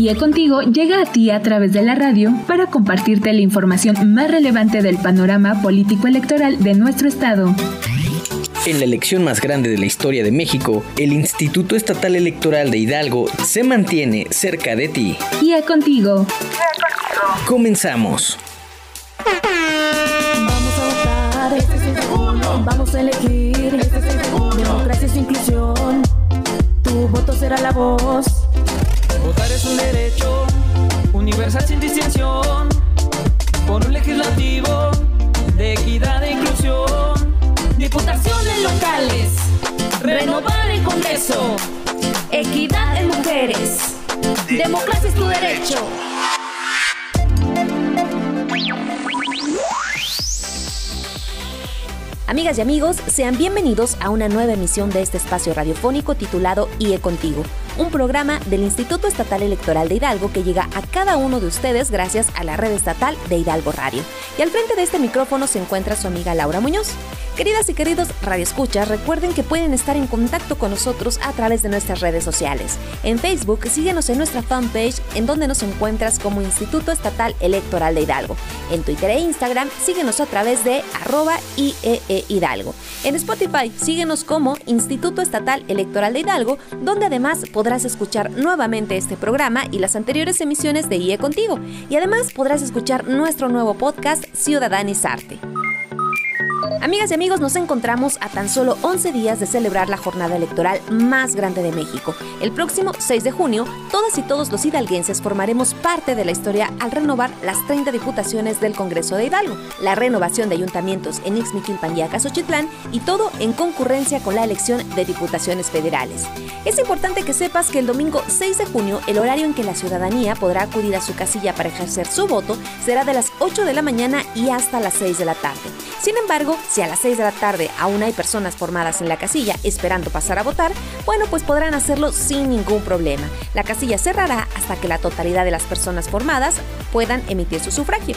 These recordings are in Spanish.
IE Contigo llega a ti a través de la radio para compartirte la información más relevante del panorama político electoral de nuestro estado. En la elección más grande de la historia de México, el Instituto Estatal Electoral de Hidalgo se mantiene cerca de ti. IE Contigo. Comenzamos. Vamos a votar, este es el segundo. Vamos a elegir, este es el segundo. Democracia es inclusión, tu voto será la voz. Un derecho universal sin distinción por un legislativo de equidad e inclusión. Diputaciones locales, renovar el Congreso, equidad en mujeres. Democracia es tu derecho. Amigas y amigos, sean bienvenidos a una nueva emisión de este espacio radiofónico titulado IE Contigo, un programa del Instituto Estatal Electoral de Hidalgo que llega a cada uno de ustedes gracias a la red estatal de Hidalgo Radio. Y al frente de este micrófono se encuentra su amiga Laura Muñoz. Queridas y queridos radioescuchas, recuerden que pueden estar en contacto con nosotros a través de nuestras redes sociales. En Facebook, síguenos en nuestra fanpage en donde nos encuentras como Instituto Estatal Electoral de Hidalgo. En Twitter e Instagram, síguenos a través de arroba IEE Hidalgo. En Spotify, síguenos como Instituto Estatal Electoral de Hidalgo, donde además podrás escuchar nuevamente este programa y las anteriores emisiones de IE Contigo. Y además podrás escuchar nuestro nuevo podcast Ciudadanis Arte. Amigas y amigos, nos encontramos a tan solo 11 días de celebrar la jornada electoral más grande de México. El próximo 6 de junio, todas y todos los hidalguenses formaremos parte de la historia al renovar las 30 diputaciones del Congreso de Hidalgo, la renovación de ayuntamientos en Ixmiquilpan y Acasochitlán y todo en concurrencia con la elección de diputaciones federales. Es importante que sepas que el domingo 6 de junio, el horario en que la ciudadanía podrá acudir a su casilla para ejercer su voto será de las 8 de la mañana y hasta las 6 de la tarde. Sin embargo, si a las 6 de la tarde aún hay personas formadas en la casilla esperando pasar a votar, bueno, pues podrán hacerlo sin ningún problema. La casilla cerrará hasta que la totalidad de las personas formadas puedan emitir su sufragio.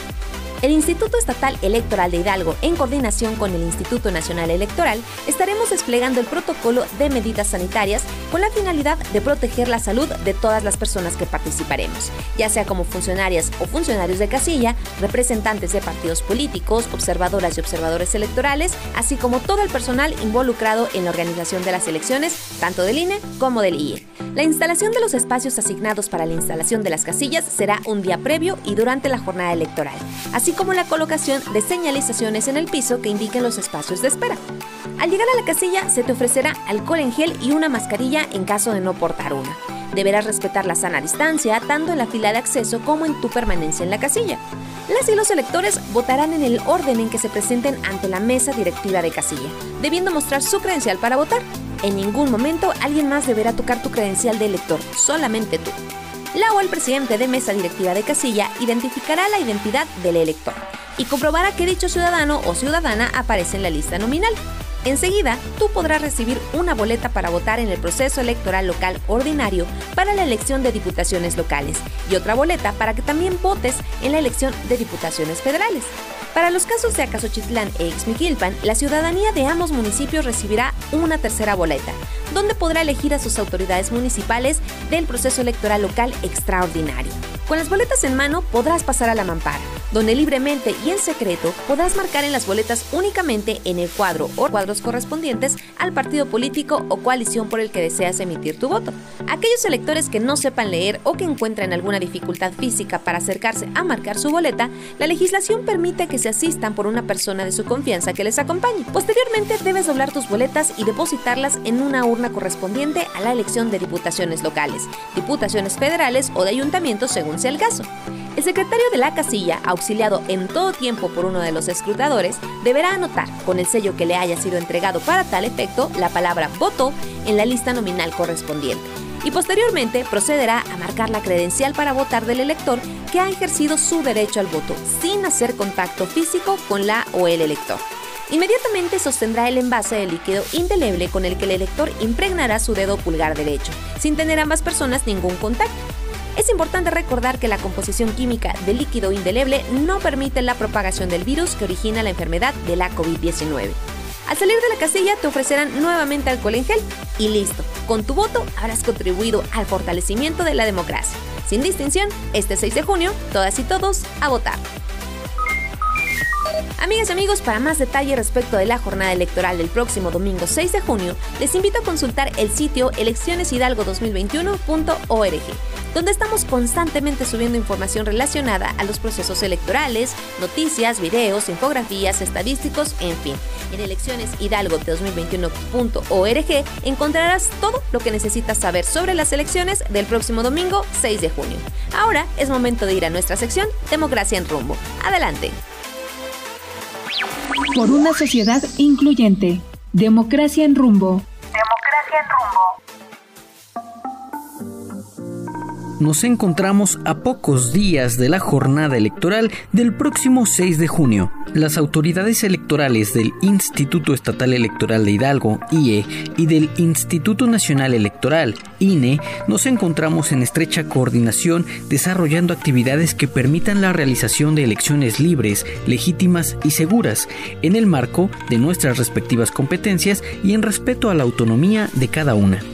El Instituto Estatal Electoral de Hidalgo, en coordinación con el Instituto Nacional Electoral, estaremos desplegando el protocolo de medidas sanitarias con la finalidad de proteger la salud de todas las personas que participaremos, ya sea como funcionarias o funcionarios de casilla, representantes de partidos políticos, observadoras y observadores electorales, así como todo el personal involucrado en la organización de las elecciones, tanto del INE como del IE. La instalación de los espacios asignados para la instalación de las casillas será un día previo y durante la jornada electoral, así como la colocación de señalizaciones en el piso que indiquen los espacios de espera. Al llegar a la casilla se te ofrecerá alcohol en gel y una mascarilla en caso de no portar una. Deberás respetar la sana distancia tanto en la fila de acceso como en tu permanencia en la casilla. Las y los electores votarán en el orden en que se presenten ante la mesa directiva de casilla, debiendo mostrar su credencial para votar. En ningún momento alguien más deberá tocar tu credencial de elector, solamente tú. La o el presidente de mesa directiva de casilla identificará la identidad del elector y comprobará que dicho ciudadano o ciudadana aparece en la lista nominal. Enseguida, tú podrás recibir una boleta para votar en el proceso electoral local ordinario para la elección de diputaciones locales y otra boleta para que también votes en la elección de diputaciones federales. Para los casos de Acasochitlán e Ixmiquilpan, la ciudadanía de ambos municipios recibirá una tercera boleta, donde podrá elegir a sus autoridades municipales del proceso electoral local extraordinario. Con las boletas en mano podrás pasar a la mampara, donde libremente y en secreto podrás marcar en las boletas únicamente en el cuadro o cuadros correspondientes al partido político o coalición por el que deseas emitir tu voto. Aquellos electores que no sepan leer o que encuentren alguna dificultad física para acercarse a marcar su boleta, la legislación permite que se asistan por una persona de su confianza que les acompañe. Posteriormente debes doblar tus boletas y depositarlas en una urna correspondiente a la elección de diputaciones locales, diputaciones federales o de ayuntamientos según sea el caso. El secretario de la casilla, auxiliado en todo tiempo por uno de los escrutadores, deberá anotar, con el sello que le haya sido entregado para tal efecto, la palabra voto en la lista nominal correspondiente. Y posteriormente procederá a marcar la credencial para votar del elector que ha ejercido su derecho al voto sin hacer contacto físico con la o el elector. Inmediatamente sostendrá el envase de líquido indeleble con el que el elector impregnará su dedo pulgar derecho, sin tener ambas personas ningún contacto. Es importante recordar que la composición química del líquido indeleble no permite la propagación del virus que origina la enfermedad de la COVID-19. Al salir de la casilla te ofrecerán nuevamente alcohol en gel, y listo. Con tu voto habrás contribuido al fortalecimiento de la democracia. Sin distinción, este 6 de junio, todas y todos a votar. Amigas y amigos, para más detalle respecto de la jornada electoral del próximo domingo 6 de junio, les invito a consultar el sitio eleccioneshidalgo2021.org, donde estamos constantemente subiendo información relacionada a los procesos electorales, noticias, videos, infografías, estadísticos, en fin. En eleccioneshidalgo2021.org encontrarás todo lo que necesitas saber sobre las elecciones del próximo domingo 6 de junio. Ahora es momento de ir a nuestra sección Democracia en Rumbo. Adelante por una sociedad incluyente. Democracia en rumbo. Nos encontramos a pocos días de la jornada electoral del próximo 6 de junio. Las autoridades electorales del Instituto Estatal Electoral de Hidalgo, IE, y del Instituto Nacional Electoral, INE, nos encontramos en estrecha coordinación desarrollando actividades que permitan la realización de elecciones libres, legítimas y seguras, en el marco de nuestras respectivas competencias y en respeto a la autonomía de cada una.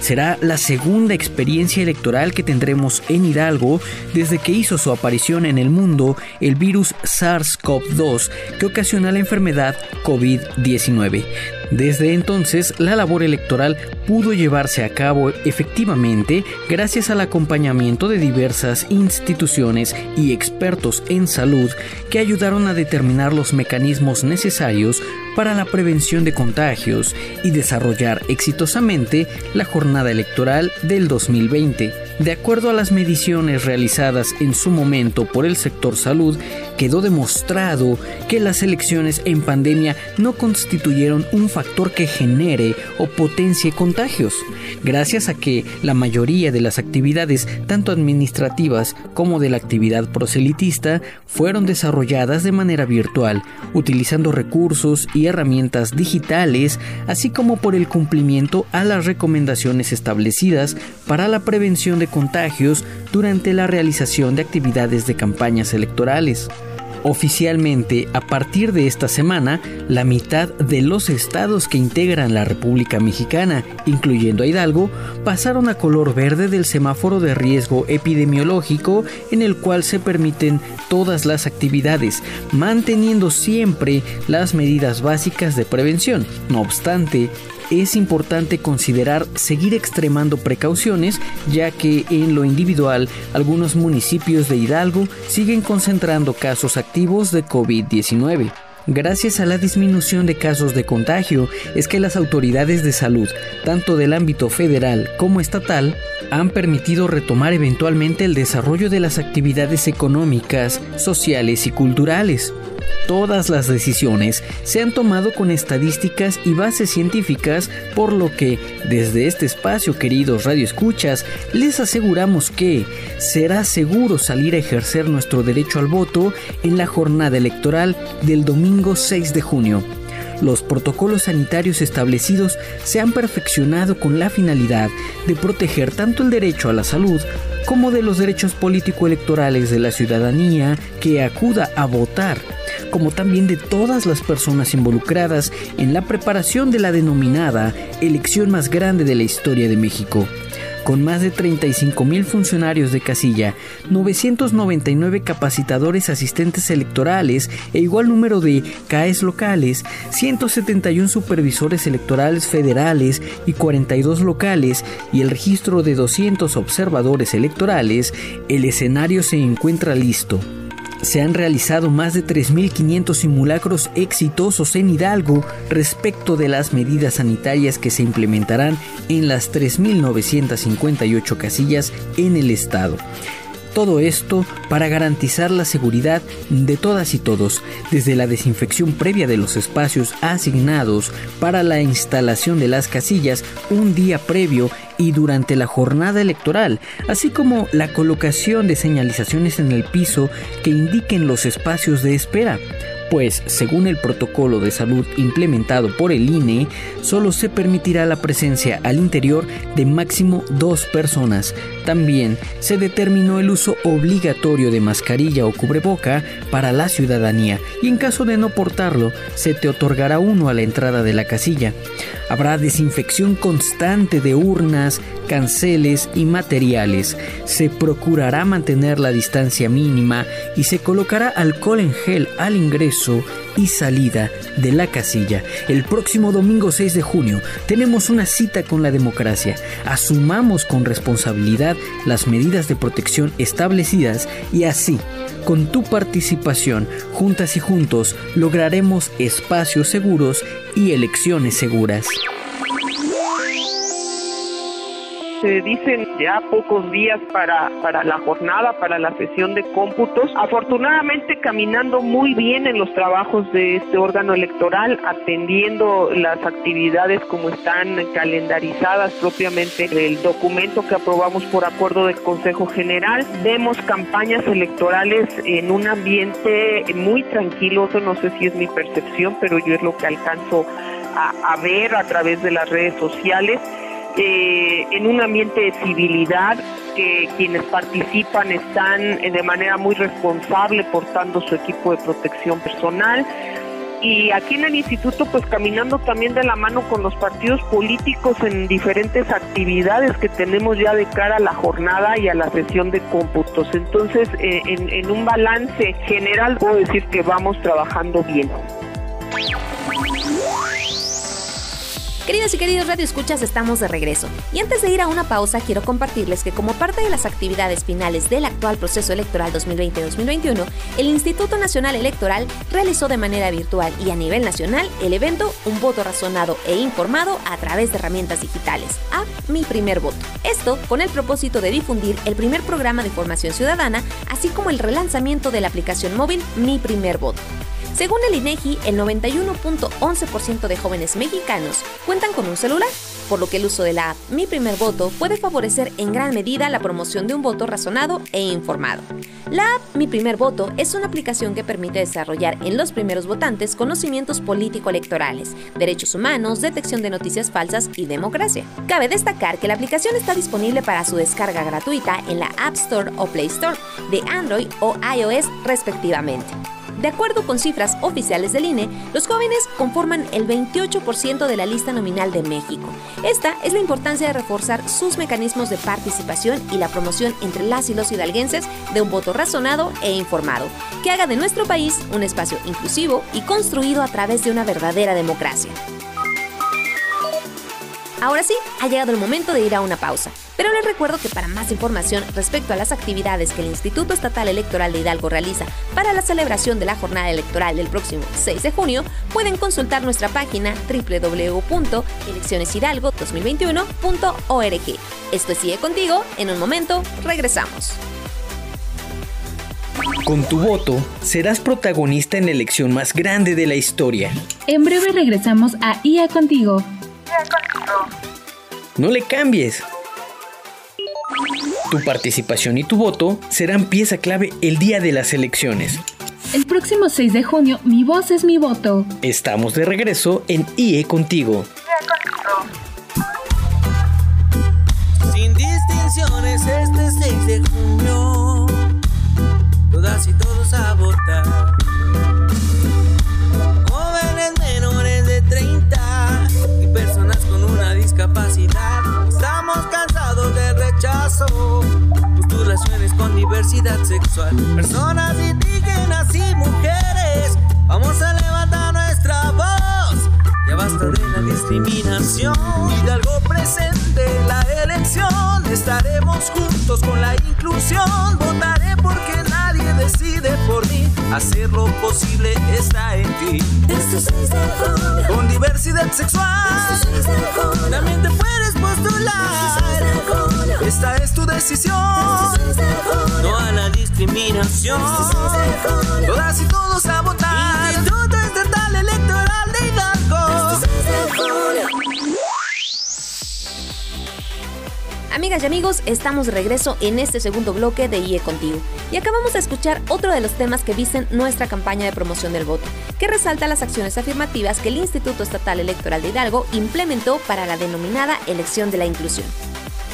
Será la segunda experiencia electoral que tendremos en Hidalgo desde que hizo su aparición en el mundo el virus SARS-CoV-2 que ocasiona la enfermedad COVID-19. Desde entonces, la labor electoral pudo llevarse a cabo efectivamente gracias al acompañamiento de diversas instituciones y expertos en salud que ayudaron a determinar los mecanismos necesarios para la prevención de contagios y desarrollar exitosamente la jornada electoral del 2020. De acuerdo a las mediciones realizadas en su momento por el sector salud, quedó demostrado que las elecciones en pandemia no constituyeron un factor que genere o potencie contagios, gracias a que la mayoría de las actividades, tanto administrativas como de la actividad proselitista, fueron desarrolladas de manera virtual, utilizando recursos y herramientas digitales, así como por el cumplimiento a las recomendaciones establecidas para la prevención de contagios durante la realización de actividades de campañas electorales. Oficialmente, a partir de esta semana, la mitad de los estados que integran la República Mexicana, incluyendo a Hidalgo, pasaron a color verde del semáforo de riesgo epidemiológico en el cual se permiten todas las actividades, manteniendo siempre las medidas básicas de prevención. No obstante, es importante considerar seguir extremando precauciones, ya que en lo individual algunos municipios de Hidalgo siguen concentrando casos activos de COVID-19. Gracias a la disminución de casos de contagio es que las autoridades de salud, tanto del ámbito federal como estatal, han permitido retomar eventualmente el desarrollo de las actividades económicas, sociales y culturales. Todas las decisiones se han tomado con estadísticas y bases científicas, por lo que desde este espacio, queridos radioescuchas, les aseguramos que será seguro salir a ejercer nuestro derecho al voto en la jornada electoral del domingo 6 de junio. Los protocolos sanitarios establecidos se han perfeccionado con la finalidad de proteger tanto el derecho a la salud como de los derechos político-electorales de la ciudadanía que acuda a votar como también de todas las personas involucradas en la preparación de la denominada elección más grande de la historia de México con más de 35 mil funcionarios de casilla, 999 capacitadores asistentes electorales e igual número de CAES locales, 171 supervisores electorales federales y 42 locales y el registro de 200 observadores electorales, el escenario se encuentra listo. Se han realizado más de 3.500 simulacros exitosos en Hidalgo respecto de las medidas sanitarias que se implementarán en las 3.958 casillas en el estado. Todo esto para garantizar la seguridad de todas y todos, desde la desinfección previa de los espacios asignados para la instalación de las casillas un día previo y durante la jornada electoral, así como la colocación de señalizaciones en el piso que indiquen los espacios de espera pues según el protocolo de salud implementado por el INE, solo se permitirá la presencia al interior de máximo dos personas. También se determinó el uso obligatorio de mascarilla o cubreboca para la ciudadanía y en caso de no portarlo, se te otorgará uno a la entrada de la casilla. Habrá desinfección constante de urnas, canceles y materiales. Se procurará mantener la distancia mínima y se colocará alcohol en gel al ingreso y salida de la casilla. El próximo domingo 6 de junio tenemos una cita con la democracia. Asumamos con responsabilidad las medidas de protección establecidas y así, con tu participación, juntas y juntos, lograremos espacios seguros y elecciones seguras. Se dicen ya pocos días para, para la jornada, para la sesión de cómputos. Afortunadamente caminando muy bien en los trabajos de este órgano electoral, atendiendo las actividades como están calendarizadas propiamente el documento que aprobamos por acuerdo del Consejo General. Vemos campañas electorales en un ambiente muy tranquilo, eso no sé si es mi percepción, pero yo es lo que alcanzo a, a ver a través de las redes sociales eh, en un ambiente de civilidad, que quienes participan están eh, de manera muy responsable portando su equipo de protección personal. Y aquí en el instituto, pues caminando también de la mano con los partidos políticos en diferentes actividades que tenemos ya de cara a la jornada y a la sesión de cómputos. Entonces, eh, en, en un balance general, puedo decir que vamos trabajando bien. Queridos y queridos Radio Escuchas, estamos de regreso. Y antes de ir a una pausa, quiero compartirles que como parte de las actividades finales del actual proceso electoral 2020-2021, el Instituto Nacional Electoral realizó de manera virtual y a nivel nacional el evento Un voto razonado e informado a través de herramientas digitales, a Mi Primer Voto. Esto con el propósito de difundir el primer programa de formación ciudadana, así como el relanzamiento de la aplicación móvil Mi Primer Voto. Según el INEGI, el 91.11% de jóvenes mexicanos cuentan con un celular, por lo que el uso de la app Mi Primer Voto puede favorecer en gran medida la promoción de un voto razonado e informado. La app Mi Primer Voto es una aplicación que permite desarrollar en los primeros votantes conocimientos político-electorales, derechos humanos, detección de noticias falsas y democracia. Cabe destacar que la aplicación está disponible para su descarga gratuita en la App Store o Play Store de Android o iOS respectivamente. De acuerdo con cifras oficiales del INE, los jóvenes conforman el 28% de la lista nominal de México. Esta es la importancia de reforzar sus mecanismos de participación y la promoción entre las y los hidalguenses de un voto razonado e informado, que haga de nuestro país un espacio inclusivo y construido a través de una verdadera democracia. Ahora sí, ha llegado el momento de ir a una pausa. Pero les recuerdo que para más información respecto a las actividades que el Instituto Estatal Electoral de Hidalgo realiza para la celebración de la jornada electoral del próximo 6 de junio, pueden consultar nuestra página www.eleccioneshidalgo2021.org. Esto Sigue Contigo, en un momento regresamos. Con tu voto serás protagonista en la elección más grande de la historia. En breve regresamos a IA Contigo. No le cambies. Tu participación y tu voto serán pieza clave el día de las elecciones. El próximo 6 de junio, mi voz es mi voto. Estamos de regreso en IE Contigo. Sin distinciones este 6 de junio, todas y todos a votar. Rechazo, postulaciones con diversidad sexual. Personas indígenas y mujeres, vamos a levantar nuestra voz. Ya basta de la discriminación. Hidalgo presente en la elección. Estaremos juntos con la inclusión. Decide Hacer lo posible está en ti. 6 de junio, Con diversidad sexual. 6 de junio, También te puedes 6 postular. Esta es tu decisión. 6 de junio, No a la discriminación. 6 de junio, Todas y todos a votar. Amigas y amigos, estamos de regreso en este segundo bloque de IE Contigo. Y acabamos de escuchar otro de los temas que visten nuestra campaña de promoción del voto, que resalta las acciones afirmativas que el Instituto Estatal Electoral de Hidalgo implementó para la denominada elección de la inclusión.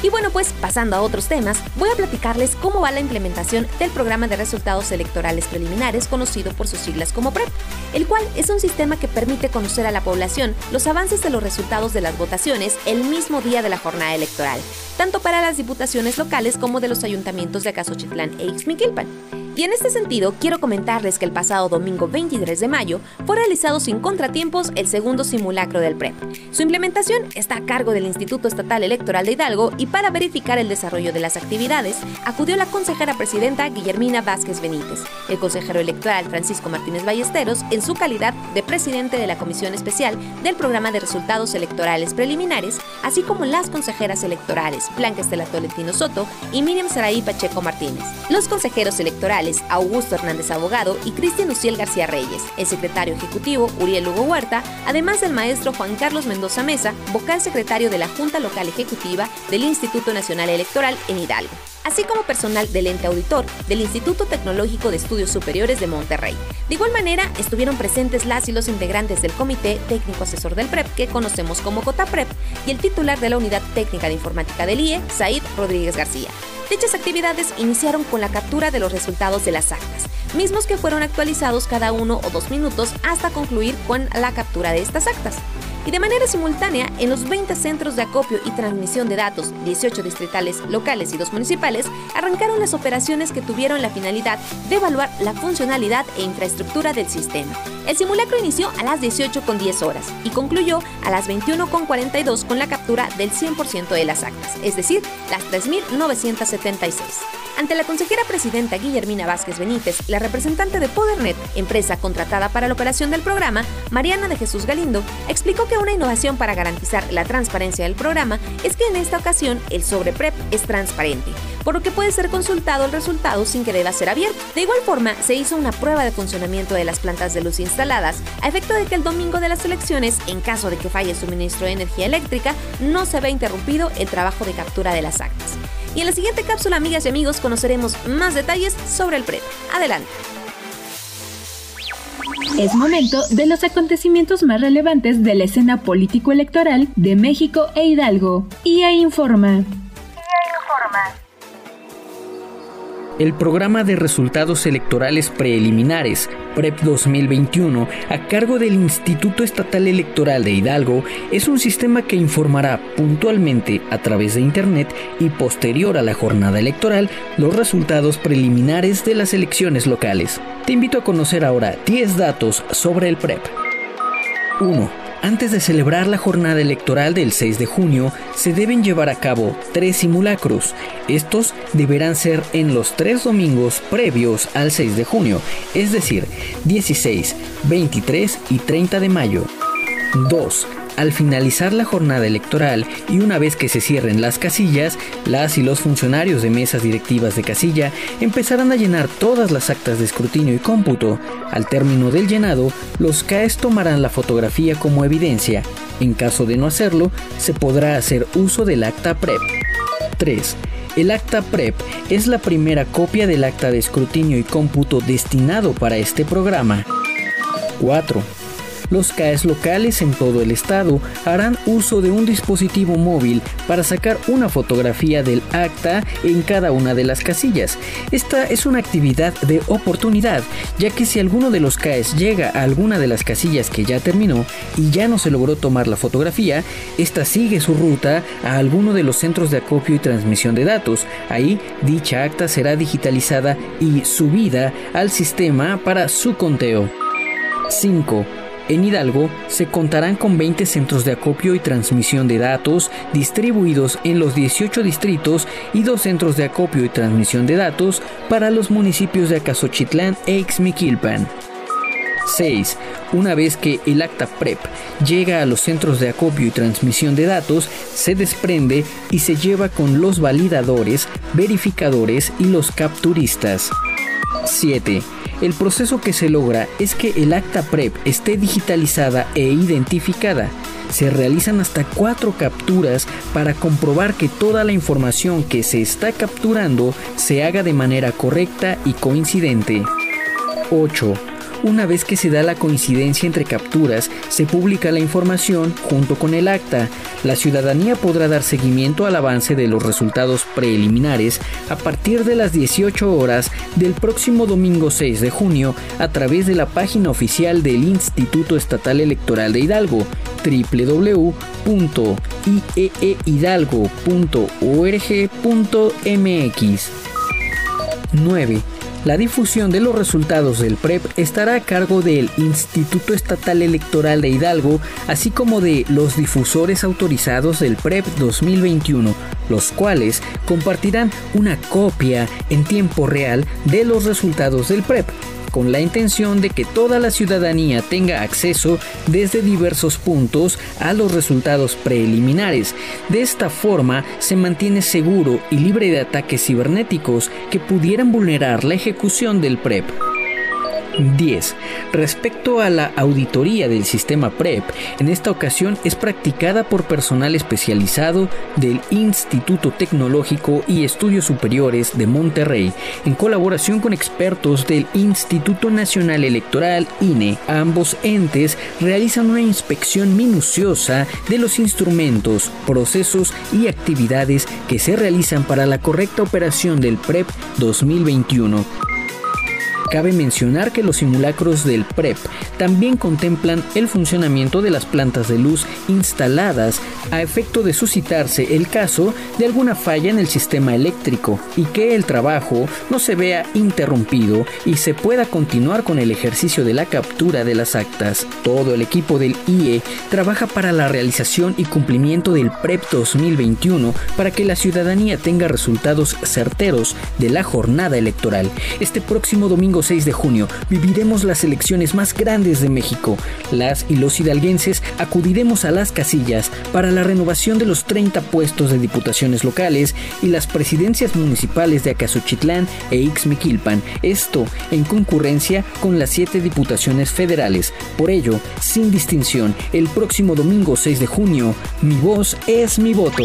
Y bueno, pues pasando a otros temas, voy a platicarles cómo va la implementación del programa de resultados electorales preliminares conocido por sus siglas como PREP, el cual es un sistema que permite conocer a la población los avances de los resultados de las votaciones el mismo día de la jornada electoral, tanto para las diputaciones locales como de los ayuntamientos de Acasochitlán e Ixmiquilpan. Y en este sentido, quiero comentarles que el pasado domingo 23 de mayo fue realizado sin contratiempos el segundo simulacro del PREP. Su implementación está a cargo del Instituto Estatal Electoral de Hidalgo y para verificar el desarrollo de las actividades, acudió la consejera presidenta Guillermina Vázquez Benítez, el consejero electoral Francisco Martínez Ballesteros en su calidad de presidente de la Comisión Especial del Programa de Resultados Electorales Preliminares, así como las consejeras electorales Blanca Estela Tolentino Soto y Miriam Saraí Pacheco Martínez. Los consejeros electorales Augusto Hernández Abogado y Cristian Uciel García Reyes, el secretario ejecutivo Uriel Hugo Huerta, además del maestro Juan Carlos Mendoza Mesa, vocal secretario de la Junta Local Ejecutiva del Instituto Nacional Electoral en Hidalgo así como personal del ente auditor del Instituto Tecnológico de Estudios Superiores de Monterrey. De igual manera, estuvieron presentes las y los integrantes del Comité Técnico Asesor del PREP, que conocemos como COTAPREP, y el titular de la Unidad Técnica de Informática del IE, Said Rodríguez García. Dichas actividades iniciaron con la captura de los resultados de las actas, mismos que fueron actualizados cada uno o dos minutos hasta concluir con la captura de estas actas y de manera simultánea en los 20 centros de acopio y transmisión de datos, 18 distritales locales y 2 municipales, arrancaron las operaciones que tuvieron la finalidad de evaluar la funcionalidad e infraestructura del sistema. El simulacro inició a las 18.10 horas y concluyó a las 21.42 con la captura del 100% de las actas, es decir, las 3.976. Ante la consejera presidenta Guillermina Vázquez Benítez, la representante de Podernet, empresa contratada para la operación del programa, Mariana de Jesús Galindo, explicó que una innovación para garantizar la transparencia del programa es que en esta ocasión el sobreprep es transparente, por lo que puede ser consultado el resultado sin que deba ser abierto. De igual forma, se hizo una prueba de funcionamiento de las plantas de luz instaladas a efecto de que el domingo de las elecciones, en caso de que falle el suministro de energía eléctrica, no se vea interrumpido el trabajo de captura de las actas. Y en la siguiente cápsula, amigas y amigos, conoceremos más detalles sobre el PREP. Adelante. Es momento de los acontecimientos más relevantes de la escena político-electoral de México e Hidalgo. IA informa. IA informa. El programa de resultados electorales preliminares, PREP 2021, a cargo del Instituto Estatal Electoral de Hidalgo, es un sistema que informará puntualmente a través de Internet y posterior a la jornada electoral los resultados preliminares de las elecciones locales. Te invito a conocer ahora 10 datos sobre el PREP. 1 antes de celebrar la jornada electoral del 6 de junio, se deben llevar a cabo tres simulacros. Estos deberán ser en los tres domingos previos al 6 de junio, es decir, 16, 23 y 30 de mayo. 2 al finalizar la jornada electoral y una vez que se cierren las casillas, las y los funcionarios de mesas directivas de casilla empezarán a llenar todas las actas de escrutinio y cómputo. Al término del llenado, los CAES tomarán la fotografía como evidencia. En caso de no hacerlo, se podrá hacer uso del acta PREP. 3. El acta PREP es la primera copia del acta de escrutinio y cómputo destinado para este programa. 4 los CAES locales en todo el estado harán uso de un dispositivo móvil para sacar una fotografía del acta en cada una de las casillas. Esta es una actividad de oportunidad, ya que si alguno de los CAES llega a alguna de las casillas que ya terminó y ya no se logró tomar la fotografía, esta sigue su ruta a alguno de los centros de acopio y transmisión de datos. Ahí dicha acta será digitalizada y subida al sistema para su conteo. 5. En Hidalgo se contarán con 20 centros de acopio y transmisión de datos distribuidos en los 18 distritos y dos centros de acopio y transmisión de datos para los municipios de Acasochitlán e Ixmiquilpan. 6. Una vez que el acta PREP llega a los centros de acopio y transmisión de datos, se desprende y se lleva con los validadores, verificadores y los capturistas. 7. El proceso que se logra es que el acta PREP esté digitalizada e identificada. Se realizan hasta cuatro capturas para comprobar que toda la información que se está capturando se haga de manera correcta y coincidente. 8. Una vez que se da la coincidencia entre capturas, se publica la información junto con el acta. La ciudadanía podrá dar seguimiento al avance de los resultados preliminares a partir de las 18 horas del próximo domingo 6 de junio a través de la página oficial del Instituto Estatal Electoral de Hidalgo www.ieehidalgo.org.mx 9. La difusión de los resultados del PREP estará a cargo del Instituto Estatal Electoral de Hidalgo, así como de los difusores autorizados del PREP 2021, los cuales compartirán una copia en tiempo real de los resultados del PREP con la intención de que toda la ciudadanía tenga acceso desde diversos puntos a los resultados preliminares. De esta forma se mantiene seguro y libre de ataques cibernéticos que pudieran vulnerar la ejecución del PREP. 10. Respecto a la auditoría del sistema PREP, en esta ocasión es practicada por personal especializado del Instituto Tecnológico y Estudios Superiores de Monterrey, en colaboración con expertos del Instituto Nacional Electoral INE. Ambos entes realizan una inspección minuciosa de los instrumentos, procesos y actividades que se realizan para la correcta operación del PREP 2021. Cabe mencionar que los simulacros del PREP también contemplan el funcionamiento de las plantas de luz instaladas a efecto de suscitarse el caso de alguna falla en el sistema eléctrico y que el trabajo no se vea interrumpido y se pueda continuar con el ejercicio de la captura de las actas. Todo el equipo del IE trabaja para la realización y cumplimiento del PREP 2021 para que la ciudadanía tenga resultados certeros de la jornada electoral. Este próximo domingo 6 de junio viviremos las elecciones más grandes de México. Las y los hidalguenses acudiremos a las casillas para la renovación de los 30 puestos de diputaciones locales y las presidencias municipales de Acasochitlán e Ixmiquilpan. Esto en concurrencia con las 7 diputaciones federales. Por ello, sin distinción, el próximo domingo 6 de junio, mi voz es mi voto.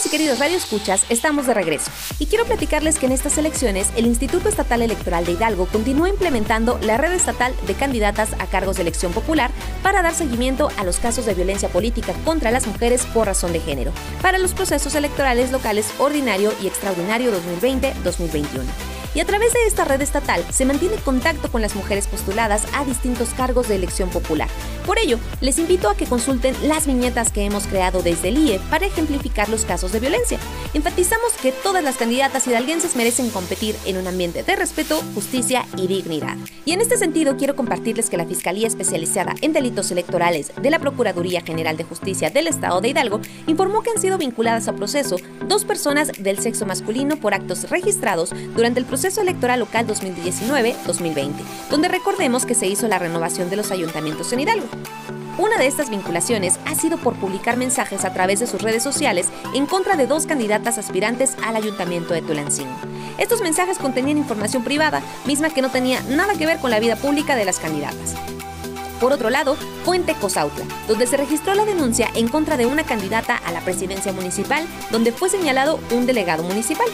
Queridas y queridos radioescuchas, estamos de regreso. Y quiero platicarles que en estas elecciones el Instituto Estatal Electoral de Hidalgo continúa implementando la red estatal de candidatas a cargos de elección popular para dar seguimiento a los casos de violencia política contra las mujeres por razón de género para los procesos electorales locales ordinario y extraordinario 2020-2021 y a través de esta red estatal se mantiene contacto con las mujeres postuladas a distintos cargos de elección popular. Por ello, les invito a que consulten las viñetas que hemos creado desde el IE para ejemplificar los casos de violencia. Enfatizamos que todas las candidatas hidalguenses merecen competir en un ambiente de respeto, justicia y dignidad. Y en este sentido quiero compartirles que la Fiscalía Especializada en Delitos Electorales de la Procuraduría General de Justicia del Estado de Hidalgo informó que han sido vinculadas a proceso dos personas del sexo masculino por actos registrados durante el proceso proceso electoral local 2019-2020, donde recordemos que se hizo la renovación de los ayuntamientos en Hidalgo. Una de estas vinculaciones ha sido por publicar mensajes a través de sus redes sociales en contra de dos candidatas aspirantes al ayuntamiento de Tulancingo. Estos mensajes contenían información privada, misma que no tenía nada que ver con la vida pública de las candidatas. Por otro lado, fue en Tecozautla, donde se registró la denuncia en contra de una candidata a la presidencia municipal, donde fue señalado un delegado municipal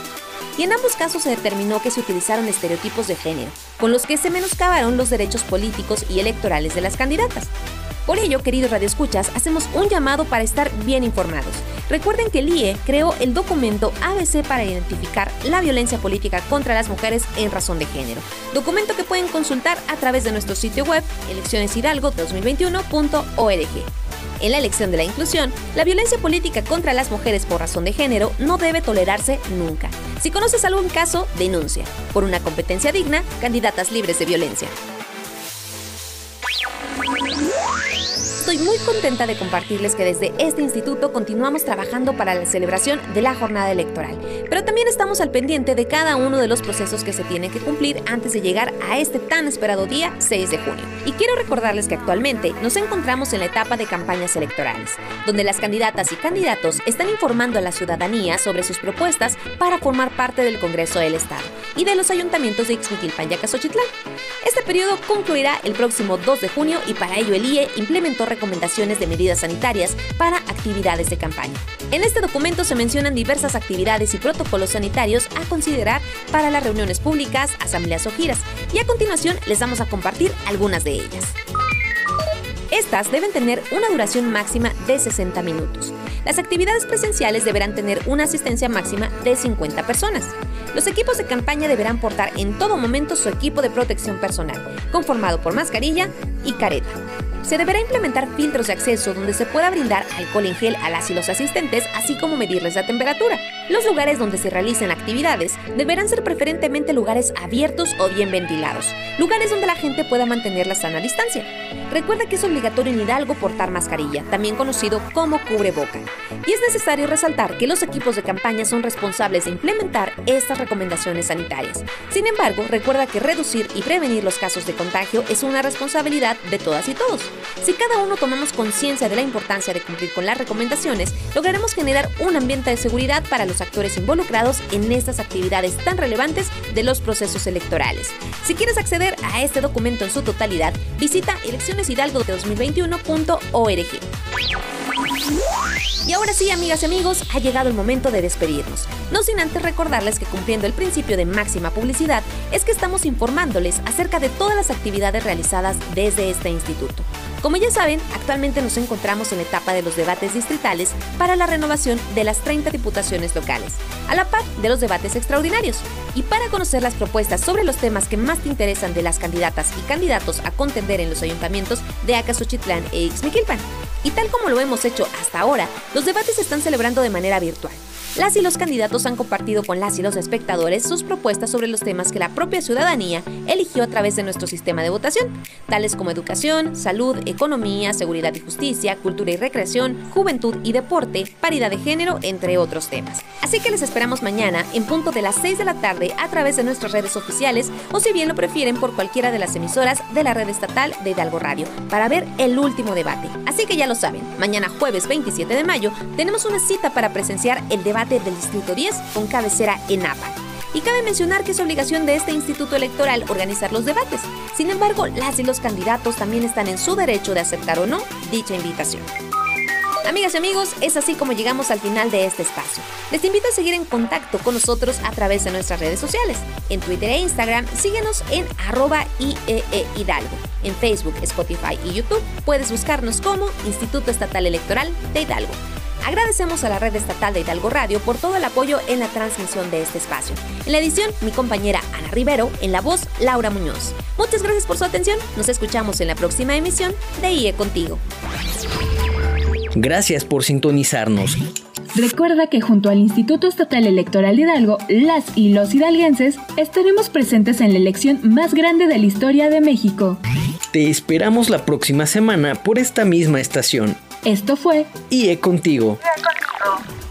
y en ambos casos se determinó que se utilizaron estereotipos de género, con los que se menoscabaron los derechos políticos y electorales de las candidatas. Por ello, queridos radioescuchas, hacemos un llamado para estar bien informados. Recuerden que el IE creó el documento ABC para identificar la violencia política contra las mujeres en razón de género, documento que pueden consultar a través de nuestro sitio web eleccioneshidalgo2021.org. En la elección de la inclusión, la violencia política contra las mujeres por razón de género no debe tolerarse nunca. Si conoces algún caso, denuncia. Por una competencia digna, candidatas libres de violencia. Estoy muy contenta de compartirles que desde este instituto continuamos trabajando para la celebración de la jornada electoral, pero también estamos al pendiente de cada uno de los procesos que se tienen que cumplir antes de llegar a este tan esperado día 6 de junio. Y quiero recordarles que actualmente nos encontramos en la etapa de campañas electorales, donde las candidatas y candidatos están informando a la ciudadanía sobre sus propuestas para formar parte del Congreso del Estado y de los ayuntamientos de Ixmiquilpan y Acasochitlán. Este periodo concluirá el próximo 2 de junio y para ello el IE implementó recomendaciones de medidas sanitarias para actividades de campaña. En este documento se mencionan diversas actividades y protocolos sanitarios a considerar para las reuniones públicas, asambleas o giras, y a continuación les vamos a compartir algunas de ellas. Estas deben tener una duración máxima de 60 minutos. Las actividades presenciales deberán tener una asistencia máxima de 50 personas. Los equipos de campaña deberán portar en todo momento su equipo de protección personal, conformado por mascarilla y careta. Se deberá implementar filtros de acceso donde se pueda brindar alcohol en gel a las y los asistentes, así como medirles la temperatura. Los lugares donde se realicen actividades deberán ser preferentemente lugares abiertos o bien ventilados, lugares donde la gente pueda mantener la sana distancia. Recuerda que es obligatorio en Hidalgo portar mascarilla, también conocido como cubreboca. Y es necesario resaltar que los equipos de campaña son responsables de implementar estas recomendaciones sanitarias. Sin embargo, recuerda que reducir y prevenir los casos de contagio es una responsabilidad de todas y todos. Si cada uno tomamos conciencia de la importancia de cumplir con las recomendaciones, lograremos generar un ambiente de seguridad para los actores involucrados en estas actividades tan relevantes de los procesos electorales. Si quieres acceder a este documento en su totalidad, visita eleccioneshidalgo2021.org. Y ahora sí, amigas y amigos, ha llegado el momento de despedirnos. No sin antes recordarles que cumpliendo el principio de máxima publicidad es que estamos informándoles acerca de todas las actividades realizadas desde este instituto. Como ya saben, actualmente nos encontramos en la etapa de los debates distritales para la renovación de las 30 diputaciones locales, a la par de los debates extraordinarios. Y para conocer las propuestas sobre los temas que más te interesan de las candidatas y candidatos a contender en los ayuntamientos de Acasochitlán e Ixmiquilpan. Y tal como lo hemos hecho hasta ahora, los debates se están celebrando de manera virtual. Las y los candidatos han compartido con las y los espectadores sus propuestas sobre los temas que la propia ciudadanía eligió a través de nuestro sistema de votación, tales como educación, salud, economía, seguridad y justicia, cultura y recreación, juventud y deporte, paridad de género, entre otros temas. Así que les esperamos mañana en punto de las 6 de la tarde a través de nuestras redes oficiales o si bien lo prefieren por cualquiera de las emisoras de la red estatal de Hidalgo Radio para ver el último debate. Así que ya lo saben, mañana jueves 27 de mayo tenemos una cita para presenciar el del Distrito 10 con cabecera en APA. Y cabe mencionar que es obligación de este instituto electoral organizar los debates. Sin embargo, las y los candidatos también están en su derecho de aceptar o no dicha invitación. Amigas y amigos, es así como llegamos al final de este espacio. Les invito a seguir en contacto con nosotros a través de nuestras redes sociales. En Twitter e Instagram, síguenos en arroba IEE Hidalgo. En Facebook, Spotify y YouTube puedes buscarnos como Instituto Estatal Electoral de Hidalgo. Agradecemos a la red estatal de Hidalgo Radio por todo el apoyo en la transmisión de este espacio. En la edición, mi compañera Ana Rivero, en la voz, Laura Muñoz. Muchas gracias por su atención. Nos escuchamos en la próxima emisión de IE Contigo. Gracias por sintonizarnos. Recuerda que junto al Instituto Estatal Electoral de Hidalgo, las y los hidalguenses estaremos presentes en la elección más grande de la historia de México. Te esperamos la próxima semana por esta misma estación. Esto fue IE Contigo. IE Contigo.